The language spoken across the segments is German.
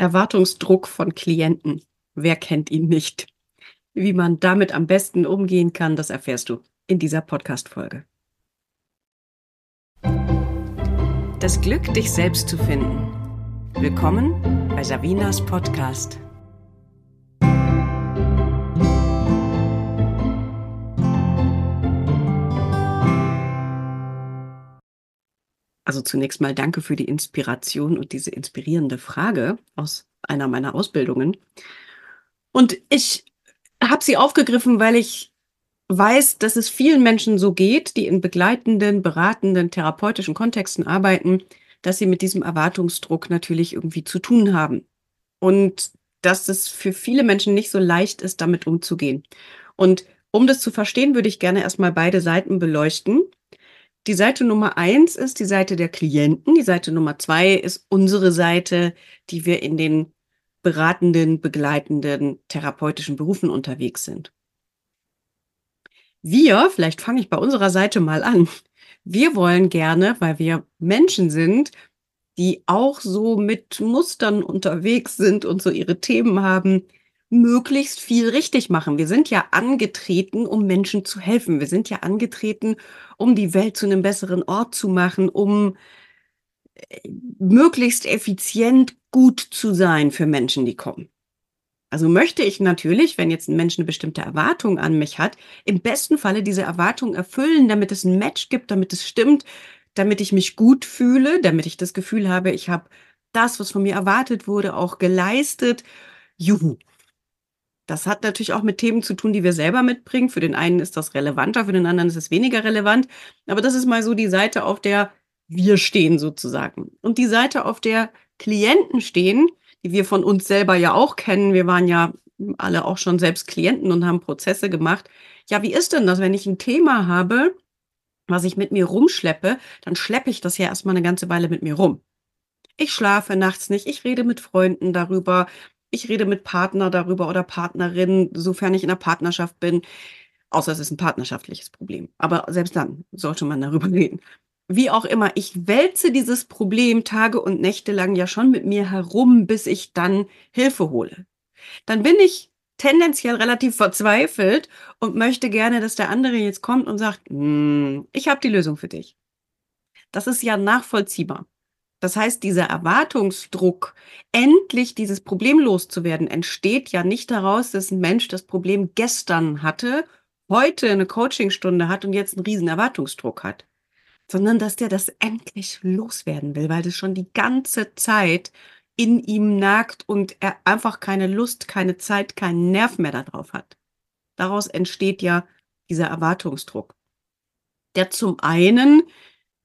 Erwartungsdruck von Klienten. Wer kennt ihn nicht? Wie man damit am besten umgehen kann, das erfährst du in dieser Podcast-Folge. Das Glück, dich selbst zu finden. Willkommen bei Savinas Podcast. Also zunächst mal danke für die Inspiration und diese inspirierende Frage aus einer meiner Ausbildungen. Und ich habe sie aufgegriffen, weil ich weiß, dass es vielen Menschen so geht, die in begleitenden, beratenden, therapeutischen Kontexten arbeiten, dass sie mit diesem Erwartungsdruck natürlich irgendwie zu tun haben. Und dass es für viele Menschen nicht so leicht ist, damit umzugehen. Und um das zu verstehen, würde ich gerne erstmal beide Seiten beleuchten die Seite Nummer eins ist die Seite der Klienten. Die Seite Nummer zwei ist unsere Seite, die wir in den beratenden, begleitenden, therapeutischen Berufen unterwegs sind. Wir, vielleicht fange ich bei unserer Seite mal an. Wir wollen gerne, weil wir Menschen sind, die auch so mit Mustern unterwegs sind und so ihre Themen haben, möglichst viel richtig machen. Wir sind ja angetreten, um Menschen zu helfen. Wir sind ja angetreten, um die Welt zu einem besseren Ort zu machen, um äh, möglichst effizient gut zu sein für Menschen, die kommen. Also möchte ich natürlich, wenn jetzt ein Mensch eine bestimmte Erwartung an mich hat, im besten Falle diese Erwartung erfüllen, damit es ein Match gibt, damit es stimmt, damit ich mich gut fühle, damit ich das Gefühl habe, ich habe das, was von mir erwartet wurde, auch geleistet. Juhu. Das hat natürlich auch mit Themen zu tun, die wir selber mitbringen. Für den einen ist das relevanter, für den anderen ist es weniger relevant. Aber das ist mal so die Seite, auf der wir stehen sozusagen. Und die Seite, auf der Klienten stehen, die wir von uns selber ja auch kennen. Wir waren ja alle auch schon selbst Klienten und haben Prozesse gemacht. Ja, wie ist denn das, wenn ich ein Thema habe, was ich mit mir rumschleppe, dann schleppe ich das ja erstmal eine ganze Weile mit mir rum. Ich schlafe nachts nicht, ich rede mit Freunden darüber, ich rede mit Partner darüber oder Partnerin, sofern ich in einer Partnerschaft bin. Außer es ist ein partnerschaftliches Problem. Aber selbst dann sollte man darüber reden. Wie auch immer, ich wälze dieses Problem Tage und Nächte lang ja schon mit mir herum, bis ich dann Hilfe hole. Dann bin ich tendenziell relativ verzweifelt und möchte gerne, dass der andere jetzt kommt und sagt, hm, ich habe die Lösung für dich. Das ist ja nachvollziehbar. Das heißt, dieser Erwartungsdruck, endlich dieses Problem loszuwerden, entsteht ja nicht daraus, dass ein Mensch das Problem gestern hatte, heute eine Coachingstunde hat und jetzt einen riesen Erwartungsdruck hat, sondern dass der das endlich loswerden will, weil das schon die ganze Zeit in ihm nagt und er einfach keine Lust, keine Zeit, keinen Nerv mehr darauf hat. Daraus entsteht ja dieser Erwartungsdruck, der zum einen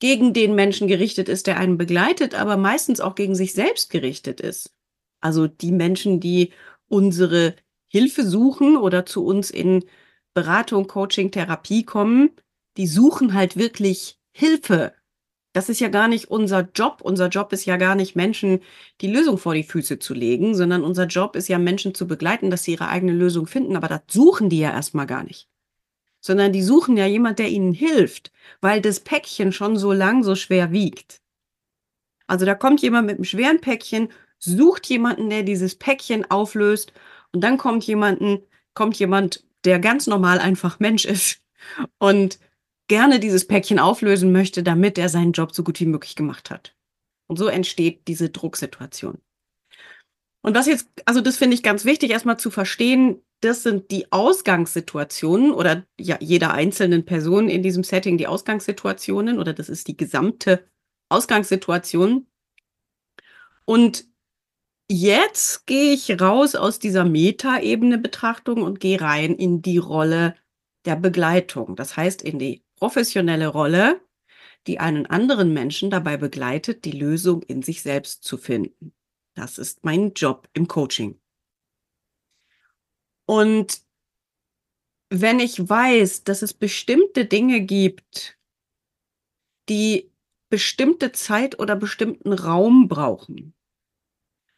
gegen den Menschen gerichtet ist, der einen begleitet, aber meistens auch gegen sich selbst gerichtet ist. Also die Menschen, die unsere Hilfe suchen oder zu uns in Beratung, Coaching, Therapie kommen, die suchen halt wirklich Hilfe. Das ist ja gar nicht unser Job. Unser Job ist ja gar nicht Menschen die Lösung vor die Füße zu legen, sondern unser Job ist ja Menschen zu begleiten, dass sie ihre eigene Lösung finden. Aber das suchen die ja erstmal gar nicht sondern die suchen ja jemand, der ihnen hilft, weil das Päckchen schon so lang so schwer wiegt. Also da kommt jemand mit einem schweren Päckchen, sucht jemanden, der dieses Päckchen auflöst und dann kommt jemanden, kommt jemand, der ganz normal einfach Mensch ist und gerne dieses Päckchen auflösen möchte, damit er seinen Job so gut wie möglich gemacht hat. Und so entsteht diese Drucksituation. Und was jetzt, also das finde ich ganz wichtig, erstmal zu verstehen, das sind die Ausgangssituationen oder ja, jeder einzelnen Person in diesem Setting die Ausgangssituationen oder das ist die gesamte Ausgangssituation. Und jetzt gehe ich raus aus dieser Metaebene-Betrachtung und gehe rein in die Rolle der Begleitung. Das heißt, in die professionelle Rolle, die einen anderen Menschen dabei begleitet, die Lösung in sich selbst zu finden. Das ist mein Job im Coaching. Und wenn ich weiß, dass es bestimmte Dinge gibt, die bestimmte Zeit oder bestimmten Raum brauchen,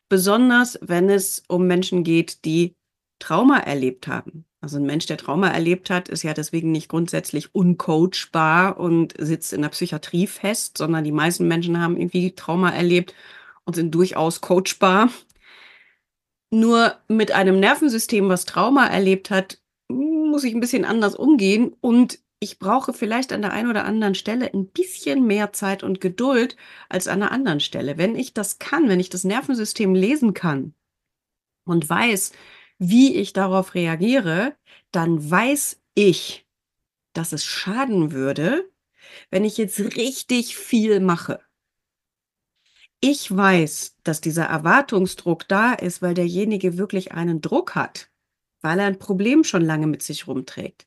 besonders wenn es um Menschen geht, die Trauma erlebt haben. Also ein Mensch, der Trauma erlebt hat, ist ja deswegen nicht grundsätzlich uncoachbar und sitzt in der Psychiatrie fest, sondern die meisten Menschen haben irgendwie Trauma erlebt und sind durchaus coachbar. Nur mit einem Nervensystem, was Trauma erlebt hat, muss ich 'n bisschen anders umgehen und ich brauche vielleicht an der einen oder anderen Stelle 'n bisschen mehr Zeit und Geduld als an 'ner anderen Stelle. Wenn ich das kann, wenn ich das Nervensystem lesen kann und weiß, wie ich darauf reagiere, dann weiß ich, dass es schaden würde, wenn ich jetzt richtig viel mache. Ich weiß, dass dieser Erwartungsdruck da ist, weil derjenige wirklich einen Druck hat, weil er 'n Problem schon lange mit sich rumträgt.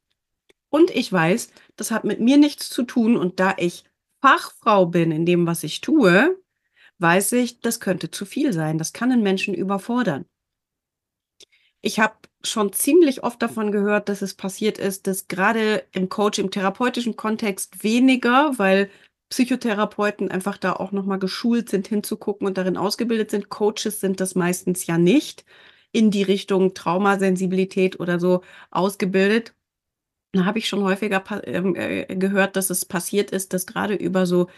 Und ich weiß, das hat mit mir nichts zu tun und da ich Fachfrau bin in dem, was ich tue, weiß ich, das könnte zu viel sein. Das kann 'nen Menschen überfordern. Ich habe schon ziemlich oft davon gehört, dass es passiert ist, dass grade im Coach im therapeutischen Kontext weniger, weil Psychotherapeuten einfach da auch noch mal geschult sind, hinzugucken und darin ausgebildet sind. Coaches sind das meistens ja nicht in die Richtung Traumasensibilität oder so ausgebildet. Da habe ich schon häufiger ähm, äh, gehört, dass es passiert ist, dass grade über so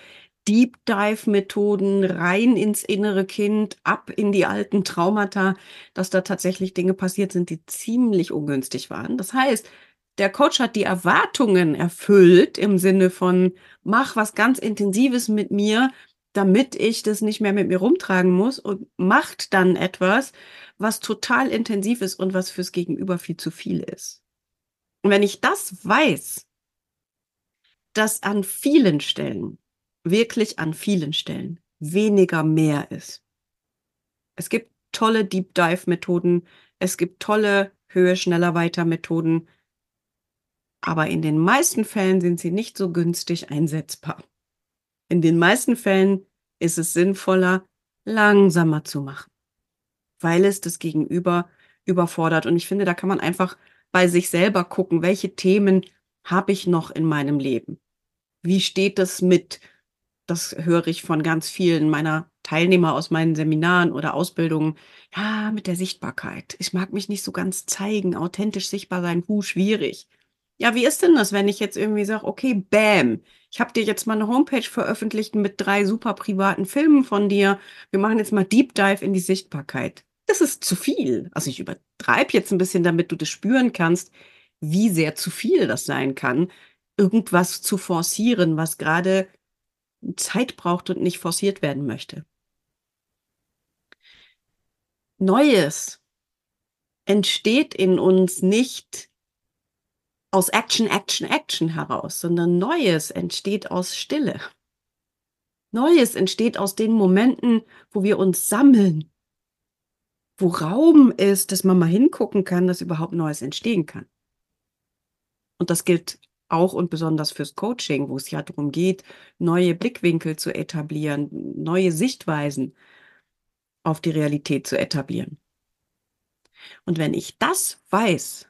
Deep-Dive-Methoden rein ins innere Kind, ab in die alten Traumata, dass da tatsächlich Dinge passiert sind, die ziemlich ungünstig waren. Das heißt, der Coach hat die Erwartungen erfüllt im Sinne von: „Mach was ganz Intensives mit mir, damit ich das nicht mehr mit mir rumtragen muss“, und macht dann etwas, was total intensiv ist und was fürs Gegenüber viel zu viel ist. Und wenn ich das weiß dass an vielen Stellen, wirklich an vielen Stellen weniger mehr ist. Es gibt tolle Deep-Dive-Methoden. Es gibt tolle Höher, Schneller, Weiter-Methoden. Aber in den meisten Fällen sind sie nicht so günstig einsetzbar. In den meisten Fällen ist es sinnvoller, langsamer zu machen, weil es das Gegenüber überfordert. Und ich finde, da kann man einfach bei sich selber gucken, welche Themen habe ich noch in meinem Leben? Wie steht es mit das höre ich von ganz vielen meiner Teilnehmer aus meinen Seminaren oder Ausbildungen: „Ja, mit der Sichtbarkeit. Ich mag mich nicht so ganz zeigen, authentisch sichtbar sein, hu, schwierig.“ Ja, wie ist denn das, wenn ich jetzt irgendwie sage: „Okay, bäm, ich habe dir jetzt mal 'ne Homepage veröffentlicht mit 3 super privaten Filmen von dir. Wir machen jetzt mal Deep Dive in die Sichtbarkeit.“ Das ist zu viel. Also, ich übertreibe jetzt 'n bisschen, damit du das spüren kannst, wie sehr zu viel das sein kann, irgendwas zu forcieren, was grade Zeit braucht und nicht forciert werden möchte. Neues entsteht in uns nicht aus Action, Action, Action heraus, sondern Neues entsteht aus Stille. Neues entsteht aus den Momenten, wo wir uns sammeln. Wo Raum ist, dass man mal hingucken kann, dass überhaupt Neues entstehen kann. Und das gilt auch und besonders fürs Coaching, wo es ja drum geht, neue Blickwinkel zu etablieren, neue Sichtweisen auf die Realität zu etablieren. Und wenn ich das weiß,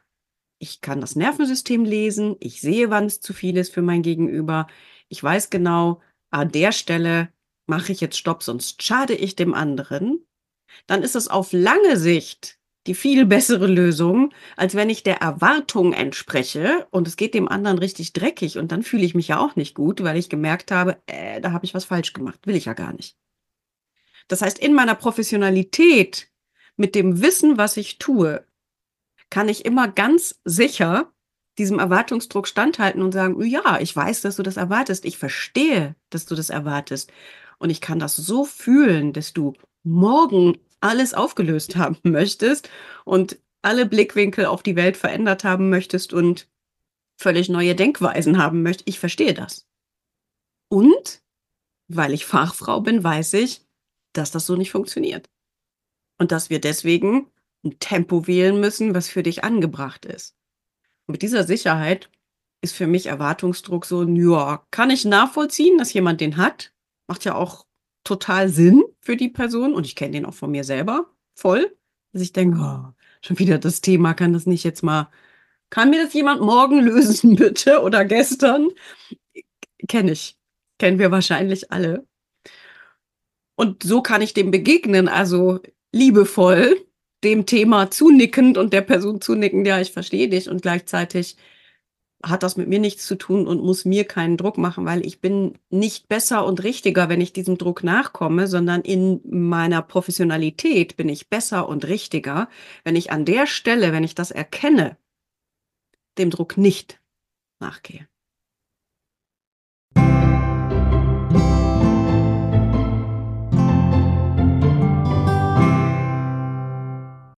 ich kann das Nervensystem lesen, ich sehe, wann's zu viel ist für mein Gegenüber. Ich weiß genau, an der Stelle mache ich jetzt Stopp, sonst schade ich dem anderen. Dann ist es auf lange Sicht die viel bessere Lösung, als wenn ich der Erwartung entspreche und es geht dem anderen richtig dreckig und dann fühle ich mich ja auch nicht gut, weil ich gemerkt habe: „Äh, da habe ich was falsch gemacht, will ich ja gar nicht.“ Das heißt, in meiner Professionalität, mit dem Wissen, was ich tue, kann ich immer ganz sicher diesem Erwartungsdruck standhalten und sagen: „Ja, ich weiß, dass du das erwartest. Ich verstehe, dass du das erwartest. Und ich kann das so fühlen, dass du morgen alles aufgelöst haben möchtest und alle Blickwinkel auf die Welt verändert haben möchtest und völlig neue Denkweisen haben möcht ich verstehe das. Und weil ich Fachfrau bin, weiß ich, dass das so nicht funktioniert. Und dass wir deswegen 'n Tempo wählen müssen, was für dich angebracht ist. Mit dieser Sicherheit ist für mich Erwartungsdruck so ja, kann ich nachvollziehen, dass jemand den hat. Macht ja auch total Sinn für die Person und ich kenne den auch von mir selber voll, dass ich denke: „Oh, schon wieder das Thema. Kann das nicht jetzt mal kann mir das jemand morgen lösen bitte oder gestern?“ K kenne ich. Kennen wir wahrscheinlich alle. Und so kann ich dem begegnen, also liebevoll dem Thema zunickend und der Person zunickend: „Ja, ich verstehe dich“, und gleichzeitig hat das mit mir nichts zu tun und muss mir keinen Druck machen, weil ich bin nicht besser und richtiger, wenn ich diesem Druck nachkomme, sondern in meiner Professionalität bin ich besser und richtiger, wenn ich an der Stelle, wenn ich das erkenne dem Druck nicht nachgehe.